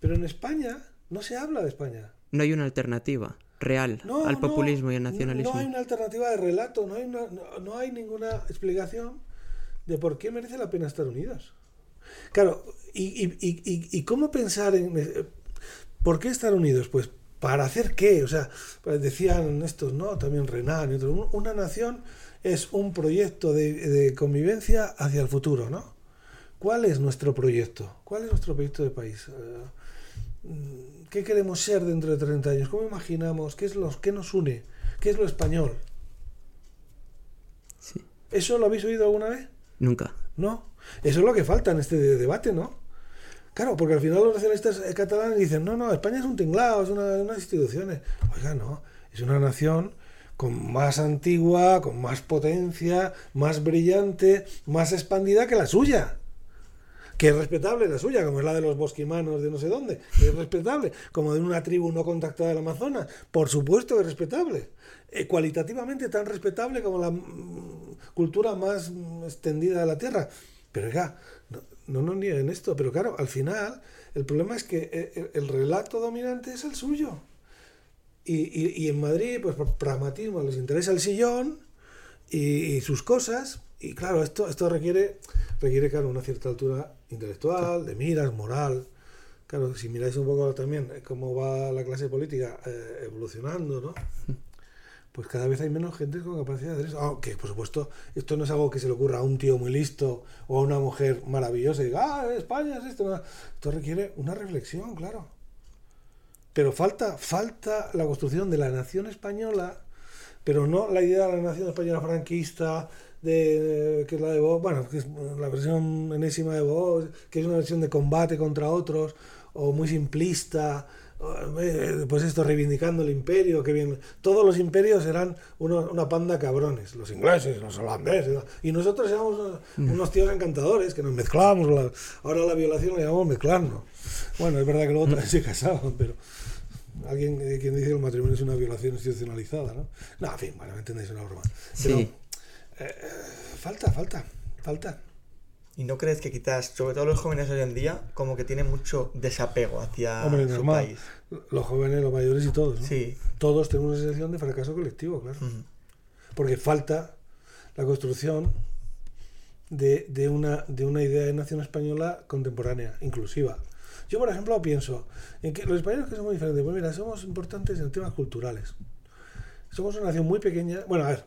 Pero en España no se habla de España. No hay una alternativa real al populismo y al nacionalismo. No hay una alternativa de relato, no hay, no, hay ninguna explicación de por qué merece la pena estar unidos. Claro, y, cómo pensar en... Eh, ¿Por qué estar unidos? Pues para hacer qué, o sea, pues decían estos, ¿no? También Renan y otros, una nación es un proyecto de, de convivencia hacia el futuro, ¿no? ¿Cuál es nuestro proyecto? ¿Cuál es nuestro proyecto de país? Eh, ¿Qué queremos ser dentro de 30 años? ¿Cómo imaginamos? ¿Qué, es lo, qué nos une? ¿Qué es lo español? ¿Eso lo habéis oído alguna vez? Nunca. ¿No? Eso es lo que falta en este debate, ¿no? Claro, porque al final los nacionalistas catalanes dicen, no, no, España es un tinglado, es una, unas instituciones. Oiga, no, es una nación con más antigua, con más potencia, más brillante, más expandida que la suya que es respetable la suya, como es la de los bosquimanos de no sé dónde, que es respetable, como de una tribu no contactada del Amazonas, por supuesto que es respetable, eh, cualitativamente tan respetable como la mm, cultura más mm, extendida de la Tierra. Pero ya, no, nos nieguen esto, pero claro, al final el problema es que eh, el, relato dominante es el suyo. Y, en Madrid, pues por pragmatismo, les interesa el sillón y, y sus cosas, y claro, esto, esto requiere, requiere claro, una cierta altura intelectual, de miras, moral. Claro, si miráis un poco también cómo va la clase política eh, evolucionando, ¿no? Pues cada vez hay menos gente con capacidad de hacer eso. Aunque, por supuesto, esto no es algo que se le ocurra a un tío muy listo o a una mujer maravillosa y diga, ah, España es esto. Esto requiere una reflexión, claro. Pero falta, falta la construcción de la nación española, pero no la idea de la nación española franquista, de, que es la de Vox, bueno, que es la versión enésima de Vox, que es una versión de combate contra otros, o muy simplista, eh, pues esto reivindicando el imperio, que bien, todos los imperios eran una panda cabrones, los ingleses, los holandeses, y nosotros éramos mm. unos tíos encantadores que nos mezclábamos, ahora la violación la llamamos mezclarnos. Bueno, es verdad que luego también se casaban, pero alguien quien dice que el matrimonio es una violación institucionalizada, ¿no? No, en fin, bueno, me entendéis, una broma. sí. Eh, falta, falta, falta. ¿Y no crees que quizás, sobre todo los jóvenes hoy en día, como que tienen mucho desapego hacia su país? Los jóvenes, los mayores y todos, ¿no? Sí. Todos tenemos una sensación de fracaso colectivo, claro. Porque falta la construcción de, de, una, de una idea de nación española contemporánea, inclusiva. Yo, por ejemplo, pienso en que los españoles que somos diferentes, pues mira, somos importantes en temas culturales. Somos una nación muy pequeña. Bueno, a ver,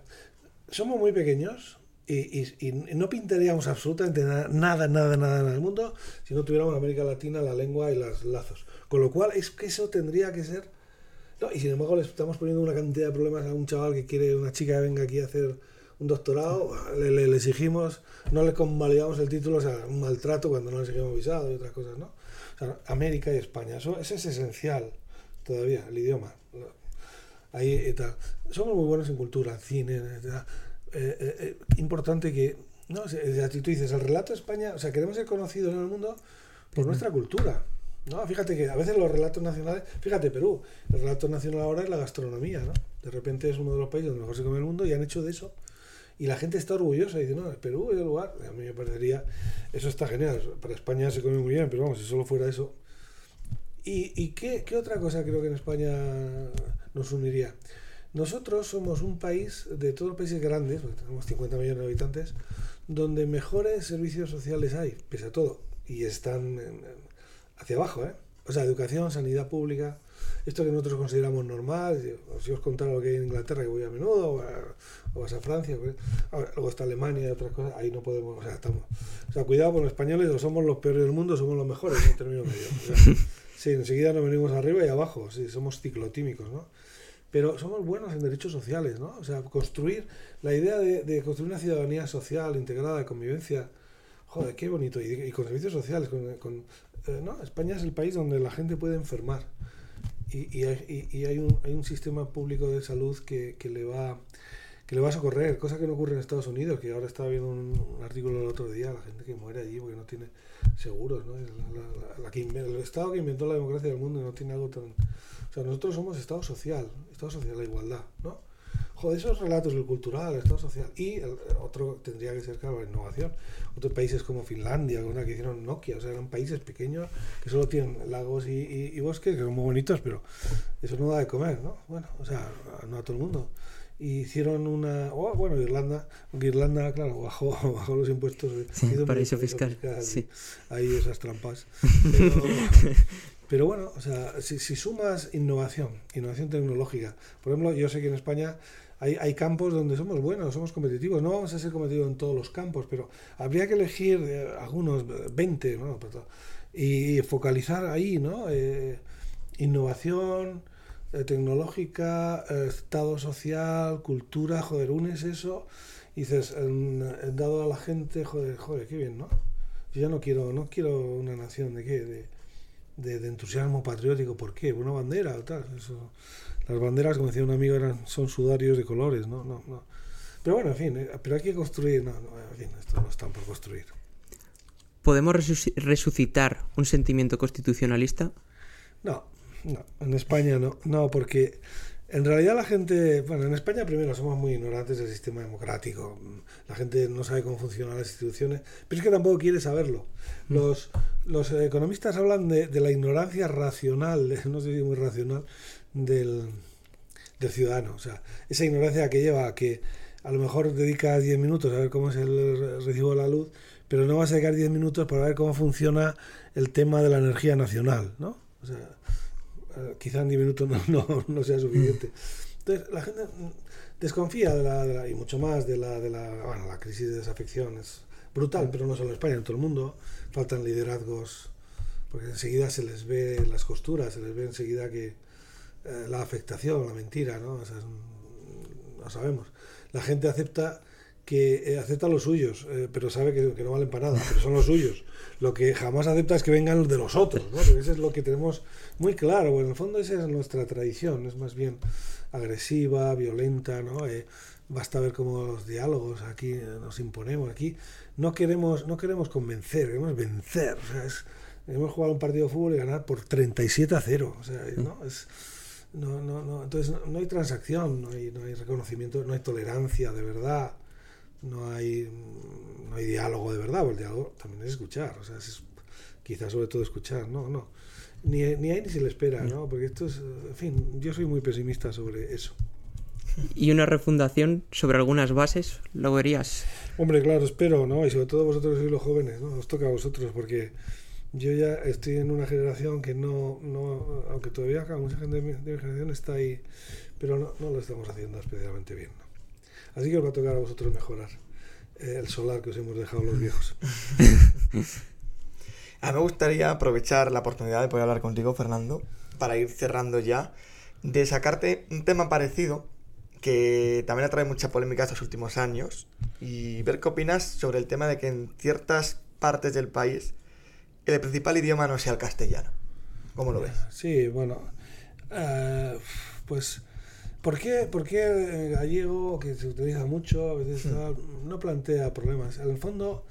somos muy pequeños y, y, no pintaríamos absolutamente nada, nada, nada, en el mundo si no tuviéramos América Latina la lengua y los lazos. Con lo cual, es que eso tendría que ser. No, y sin embargo, le estamos poniendo una cantidad de problemas a un chaval que quiere, una chica que venga aquí a hacer un doctorado, le, le, le exigimos, no le convalidamos el título, o sea, un maltrato cuando no le exigimos visado y otras cosas, ¿no? O sea, América y España, eso, eso es esencial todavía, el idioma. Ahí y tal. Somos muy buenos en cultura, en cine, eh, eh, eh, importante que, no, tú dices, el relato de España, o sea, queremos ser conocidos en el mundo por nuestra cultura. No, fíjate que a veces los relatos nacionales, fíjate Perú, el relato nacional ahora es la gastronomía, ¿no? De repente es uno de los países donde mejor se come el mundo y han hecho de eso. Y la gente está orgullosa y dice, no, Perú es el lugar. A mí me parecería, eso está genial. Para España se come muy bien, pero vamos, si solo fuera eso. ¿Y, y qué, qué otra cosa creo que en España nos uniría? Nosotros somos un país de todos los países grandes, tenemos 50 millones de habitantes, donde mejores servicios sociales hay, pese a todo. Y están hacia abajo, ¿eh? O sea, educación, sanidad pública, esto que nosotros consideramos normal, si os contara lo que hay en Inglaterra, que voy a menudo, o, vas a Francia, luego está Alemania y otras cosas, ahí no podemos, o sea, estamos, o sea, cuidado con los españoles, o somos los peores del mundo, somos los mejores, en término medio. Sí, enseguida nos venimos arriba y abajo, sí, somos ciclotímicos, ¿no? Pero somos buenos en derechos sociales, ¿no? O sea, construir, la idea de, construir una ciudadanía social, integrada, de convivencia, joder, qué bonito, y, con servicios sociales, con, eh, no, España es el país donde la gente puede enfermar y, hay, y hay, un, hay, un, sistema público de salud que, le va que le va a socorrer, cosa que no ocurre en Estados Unidos, que ahora estaba viendo un, artículo el otro día, la gente que muere allí porque no tiene seguros, ¿no? El Estado que inventó la democracia del mundo no tiene algo tan... Sea, nosotros somos Estado social, Estado social, la igualdad, ¿no? Joder, esos relatos, el cultural, el Estado social. Y el, otro tendría que ser, claro, la innovación. Otros países como Finlandia, una que hicieron Nokia, o sea, eran países pequeños que solo tienen lagos y, y, y, bosques, que son muy bonitos, pero eso no da de comer, ¿no? Bueno, o sea, no a todo el mundo. Y hicieron una. Oh, bueno, Irlanda, aunque Irlanda, claro, bajó, bajó los impuestos. Sí, paraíso fiscal. fiscal sí. Hay esas trampas. Pero, pero bueno, o sea, si, si, sumas innovación, innovación tecnológica, por ejemplo, yo sé que en España hay, hay, campos donde somos buenos, somos competitivos. No vamos a ser competitivos en todos los campos, pero habría que elegir eh, algunos, 20, ¿no? y focalizar ahí, ¿no? Eh, innovación eh, tecnológica, estado social, cultura, joder, unes eso y dices, dado a la gente, joder, joder, qué bien, ¿no? Yo ya no quiero, no quiero una nación de qué, de, de, de entusiasmo patriótico, ¿por qué? ¿Una bandera o tal? Eso las banderas, como decía un amigo, eran, son sudarios de colores, ¿no? no, no. Pero bueno, en fin, eh, pero hay que construir, no, no, en fin, esto no están por construir. ¿Podemos resucitar un sentimiento constitucionalista? No, no, en España no, no, porque en realidad la gente, bueno, en España primero somos muy ignorantes del sistema democrático, la gente no sabe cómo funcionan las instituciones, pero es que tampoco quiere saberlo. Los, los economistas hablan de, de la ignorancia racional, no sé si muy racional, del, del, ciudadano. O sea, esa ignorancia que lleva a que a lo mejor dedicas 10 minutos a ver cómo es el recibo de la luz, pero no vas a dedicar 10 minutos para ver cómo funciona el tema de la energía nacional, ¿no? O sea, quizá en 10 minutos no, no, no, sea suficiente. Entonces, la gente desconfía de la, de la, y mucho más de la, de la, bueno, la crisis de desafección. Es brutal, pero no solo en España, en todo el mundo. Faltan liderazgos, porque enseguida se les ve las costuras, se les ve enseguida que, eh, la afectación, la mentira, ¿no? O sea, no sabemos. La gente acepta que eh, acepta los suyos, eh, pero sabe que, que, no valen para nada, pero son los suyos. Lo que jamás acepta es que vengan los de los otros, ¿no? Porque eso es lo que tenemos muy claro. Bueno, en el fondo esa es nuestra tradición, es más bien agresiva, violenta, ¿no? Eh, basta ver cómo los diálogos aquí nos imponemos. Aquí no queremos, no queremos convencer, queremos vencer. O sea, es, queremos jugar un partido de fútbol y ganar por 37 a 0. O sea, ¿no? Es, no, no, no, entonces no, no, hay transacción, no hay, no hay reconocimiento, no hay tolerancia de verdad, no hay, no hay diálogo de verdad, porque el diálogo también es escuchar, o sea, es quizás sobre todo escuchar, no, no. Ni, ni hay ni se le espera, ¿no? Porque esto es, en fin, yo soy muy pesimista sobre eso. y una refundación sobre algunas bases, ¿lo verías? Hombre, claro, espero, ¿no? Y sobre todo vosotros que sois los jóvenes, ¿no? Os toca a vosotros porque yo ya estoy en una generación que no, no aunque todavía mucha gente de mi, de mi generación está ahí, pero no, no, lo estamos haciendo especialmente bien. ¿no? Así que os va a tocar a vosotros mejorar eh, el solar que os hemos dejado los viejos. a mí me gustaría aprovechar la oportunidad de poder hablar contigo, Fernando, para ir cerrando ya, de sacarte un tema parecido que también atrae mucha polémica estos últimos años y ver qué opinas sobre el tema de que en ciertas partes del país el principal idioma no sea el castellano. ¿Cómo lo ves? Sí, bueno, uh, pues ¿por qué, ¿por qué gallego, que se utiliza mucho, a veces hmm. no plantea problemas? En el fondo,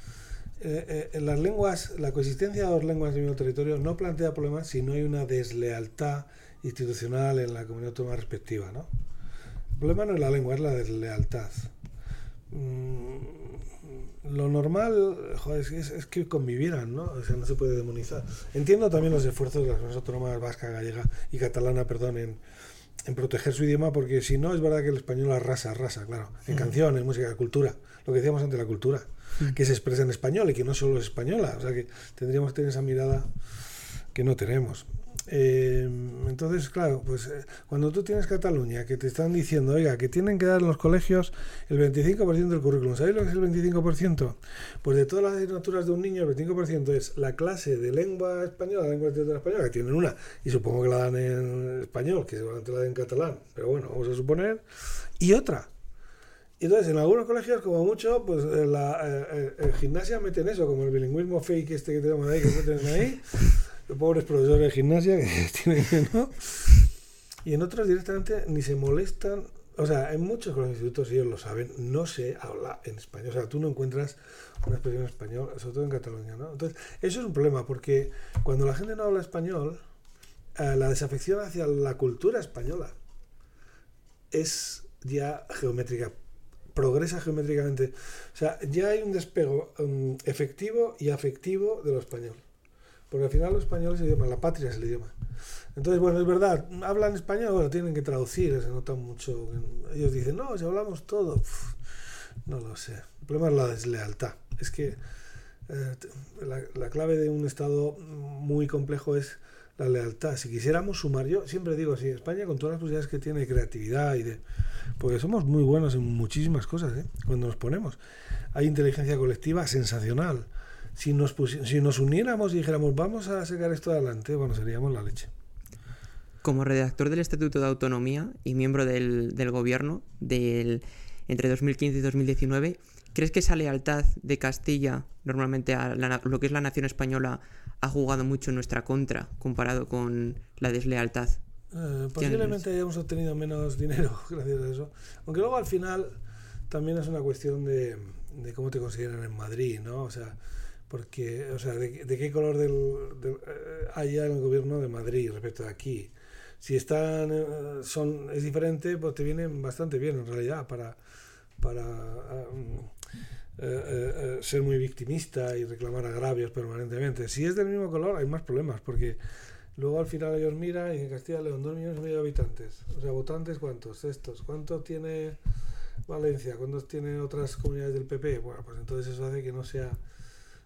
eh, eh, las lenguas, la coexistencia de dos lenguas del mismo territorio no plantea problemas si no hay una deslealtad institucional en la comunidad autónoma respectiva, ¿no? El problema no es la lengua, es la deslealtad. Mm, lo normal joder, es, es, que convivieran, ¿no? O sea, no se puede demonizar. Entiendo también los esfuerzos de las comunidades autónomas vasca, gallega y catalana, perdón, en, en, proteger su idioma, porque si no, es verdad que el español arrasa, arrasa, claro. En mm. canciones, música, cultura. Lo que decíamos antes, la cultura. Mm. Que se expresa en español y que no solo es española. O sea, que tendríamos que tener esa mirada que no tenemos. Eh, entonces, claro, pues eh, cuando tú tienes Cataluña, que te están diciendo, oiga, que tienen que dar en los colegios el 25% del currículum, ¿sabéis lo que es el 25%? Pues de todas las asignaturas de un niño, el 25% es la clase de lengua española, la lengua de española, que tienen una, y supongo que la dan en español, que seguramente la dan en catalán, pero bueno, vamos a suponer, y otra. Entonces, en algunos colegios, como mucho, pues eh, la gimnasia meten eso, como el bilingüismo fake este que tenemos ahí, que meten ahí los pobres profesores de gimnasia que tienen, ¿no? Y en otros directamente ni se molestan. O sea, en muchos institutos, ellos lo saben, no se habla en español. O sea, tú no encuentras una expresión en español, sobre todo en Cataluña, ¿no? Entonces, eso es un problema, porque cuando la gente no habla español, eh, la desafección hacia la cultura española es ya geométrica, progresa geométricamente. O sea, ya hay un despego um, efectivo y afectivo de lo español. Porque al final los españoles es el idioma, la patria es el idioma. Entonces, bueno, es verdad, hablan español, bueno, tienen que traducir, se nota mucho. Ellos dicen, no, si hablamos todo, no lo sé. El problema es la deslealtad. Es que eh, la, la, clave de un Estado muy complejo es la lealtad. Si quisiéramos sumar, yo siempre digo así, España con todas las posibilidades que tiene de creatividad y de... Porque somos muy buenos en muchísimas cosas, ¿eh? cuando nos ponemos. Hay inteligencia colectiva sensacional si nos, si nos uniéramos y dijéramos, vamos a sacar esto adelante, bueno, seríamos la leche. Como redactor del Estatuto de Autonomía y miembro del, del gobierno del, entre 2015 y 2019, ¿crees que esa lealtad de Castilla, normalmente a lo que es la nación española, ha jugado mucho en nuestra contra comparado con la deslealtad? Eh, posiblemente hayamos obtenido menos dinero gracias a eso. Aunque luego al final también es una cuestión de, de cómo te consideran en Madrid, ¿no? O sea, porque, o sea, de, qué color del, eh, hay en el gobierno de Madrid respecto de aquí. Si están, eh, son, es diferente, pues te vienen bastante bien en realidad para, para eh, ser muy victimista y reclamar agravios permanentemente. Si es del mismo color, hay más problemas, porque luego al final ellos miran y en Castilla y León, dos millones y medio de habitantes. O sea, votantes, ¿cuántos? Estos. ¿Cuánto tiene Valencia? ¿Cuántos tiene otras comunidades del PP? Bueno, pues entonces eso hace que no sea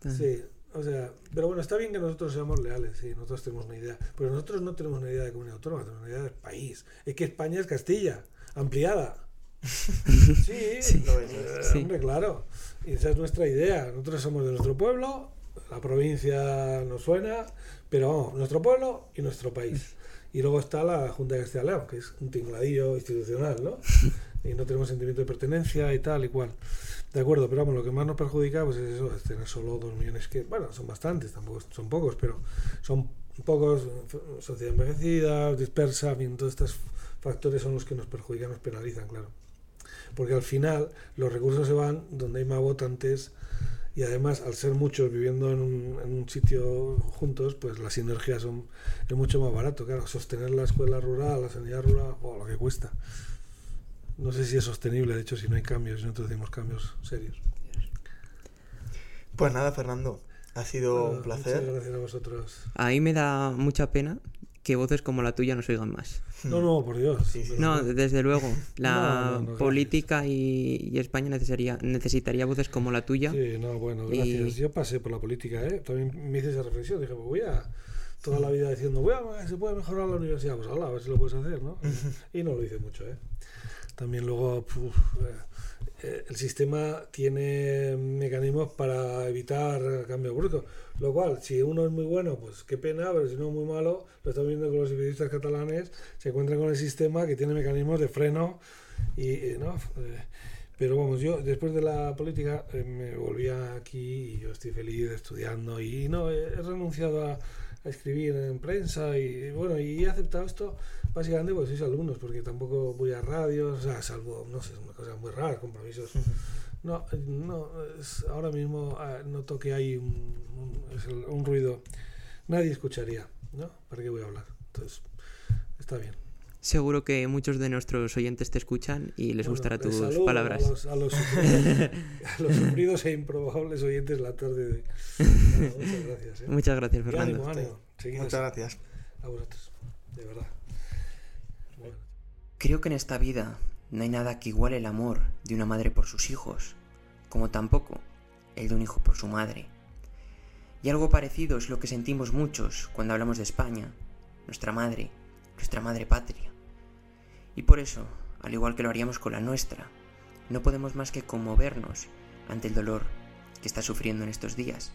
Sí, o sea, pero bueno, está bien que nosotros seamos leales, sí, nosotros tenemos una idea, pero nosotros no tenemos una idea de comunidad autónoma, tenemos una idea de país. Es que España es Castilla, ampliada. sí, sí. hombre, claro. Y esa es nuestra idea. Nosotros somos de nuestro pueblo, la provincia nos suena, pero vamos, nuestro pueblo y nuestro país. Y luego está la Junta de Castilla León, que es un tingladillo institucional, ¿no? Y no tenemos sentimiento de pertenencia y tal y cual. De acuerdo, pero vamos, lo que más nos perjudica pues es eso, es tener solo dos millones, que bueno, son bastantes, tampoco son pocos, pero son pocos, sociedad envejecida, dispersa, bien, todos estos factores son los que nos perjudican, nos penalizan, claro. Porque al final los recursos se van donde hay más votantes y además al ser muchos viviendo en un, sitio juntos, pues las sinergias son es mucho más barato, claro, sostener la escuela rural, la sanidad rural, o lo que cuesta no sé si es sostenible, de hecho, si no hay cambios, si no introducimos cambios serios. Pues nada, Fernando, ha sido un placer. Muchas gracias a vosotros. A mí me da mucha pena que voces como la tuya no se oigan más. No, no, por Dios. Sí, sí. No, desde luego. La No, no, no, política y, y España necesitaría, necesitaría voces como la tuya. Sí, no, bueno, Y- gracias. Yo pasé por la política, ¿eh? También me hice esa reflexión. Dije, pues voy a toda la vida diciendo, voy a, se puede mejorar la universidad. Pues ala, a ver si lo puedes hacer, ¿no? Y no lo hice mucho, ¿eh? También luego, puf, eh, eh, el sistema tiene mecanismos para evitar cambios bruscos. Lo cual, si uno es muy bueno, pues qué pena, pero si uno es muy malo, lo estamos viendo con los periodistas catalanes, se encuentran con el sistema que tiene mecanismos de freno y, eh, ¿no? Eh, pero vamos, yo después de la política eh, me volví aquí y yo estoy feliz estudiando y no, he, he renunciado a, a escribir en prensa y bueno, y he aceptado esto básicamente porque sois alumnos, porque tampoco voy a radios, o sea, salvo, no sé, es una cosa muy rara, compromisos. No, no, es- ahora mismo eh, noto que hay un, un- es el- un ruido, nadie escucharía, ¿no? ¿Para qué voy a hablar? Entonces, está bien. Seguro que muchos de nuestros oyentes te escuchan y les Bueno, gustará les tus palabras. A los, a los sufridos, a los sufridos e improbables oyentes la tarde de. Bueno, muchas gracias. ¿eh? Muchas gracias, Fernando. ánimo, ánimo. Seguid Muchas gracias. A vosotros, de verdad. Creo que en esta vida no hay nada que iguale el amor de una madre por sus hijos, como tampoco el de un hijo por su madre. Y algo parecido es lo que sentimos muchos cuando hablamos de España, nuestra madre, nuestra madre patria. Y por eso, al igual que lo haríamos con la nuestra, no podemos más que conmovernos ante el dolor que está sufriendo en estos días.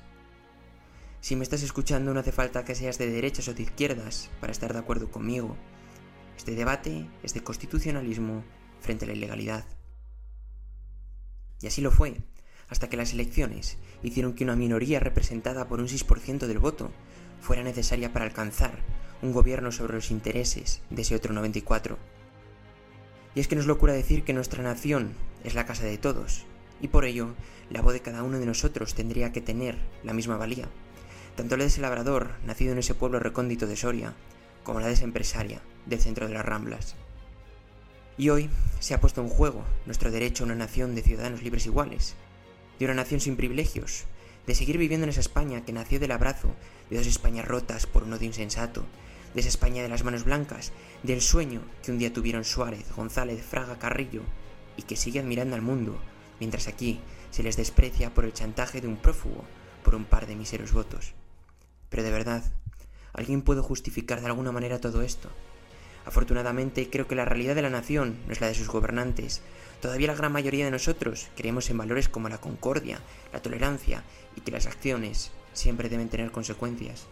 Si me estás escuchando no hace falta que seas de derechas o de izquierdas para estar de acuerdo conmigo. Este debate es de constitucionalismo frente a la ilegalidad. Y así lo fue, hasta que las elecciones hicieron que una minoría representada por un 6% del voto fuera necesaria para alcanzar un gobierno sobre los intereses de ese otro 94%. Y es que no es locura decir que nuestra nación es la casa de todos, y por ello la voz de cada uno de nosotros tendría que tener la misma valía. Tanto la de ese labrador, nacido en ese pueblo recóndito de Soria, esa empresaria del centro de las Ramblas. Y hoy se ha puesto en juego nuestro derecho a una nación de ciudadanos libres iguales, de una nación sin privilegios, de seguir viviendo en esa España que nació del abrazo de dos Españas rotas por un odio insensato, de esa España de las manos blancas, del sueño que un día tuvieron Suárez, González, Fraga, Carrillo, y que sigue admirando al mundo, mientras aquí se les desprecia por el chantaje de un prófugo por un par de míseros votos. Pero de verdad, ¿alguien puede justificar de alguna manera todo esto? Afortunadamente, creo que la realidad de la nación no es la de sus gobernantes. Todavía la gran mayoría de nosotros creemos en valores como la concordia, la tolerancia y que las acciones siempre deben tener consecuencias.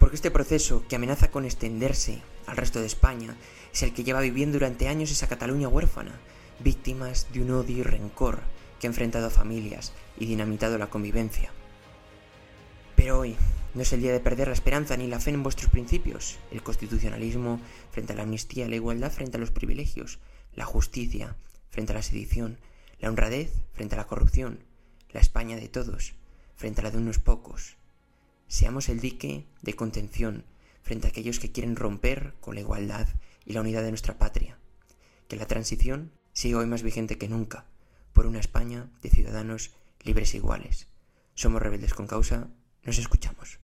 Porque este proceso, que amenaza con extenderse al resto de España, es el que lleva viviendo durante años esa Cataluña huérfana, víctimas de un odio y rencor que ha enfrentado a familias y dinamitado la convivencia. Pero hoy no es el día de perder la esperanza ni la fe en vuestros principios, el constitucionalismo frente a la amnistía, la igualdad frente a los privilegios, la justicia frente a la sedición, la honradez frente a la corrupción, la España de todos frente a la de unos pocos. Seamos el dique de contención frente a aquellos que quieren romper con la igualdad y la unidad de nuestra patria. Que la transición siga hoy más vigente que nunca, por una España de ciudadanos libres e iguales. Somos rebeldes con causa, nos escuchamos.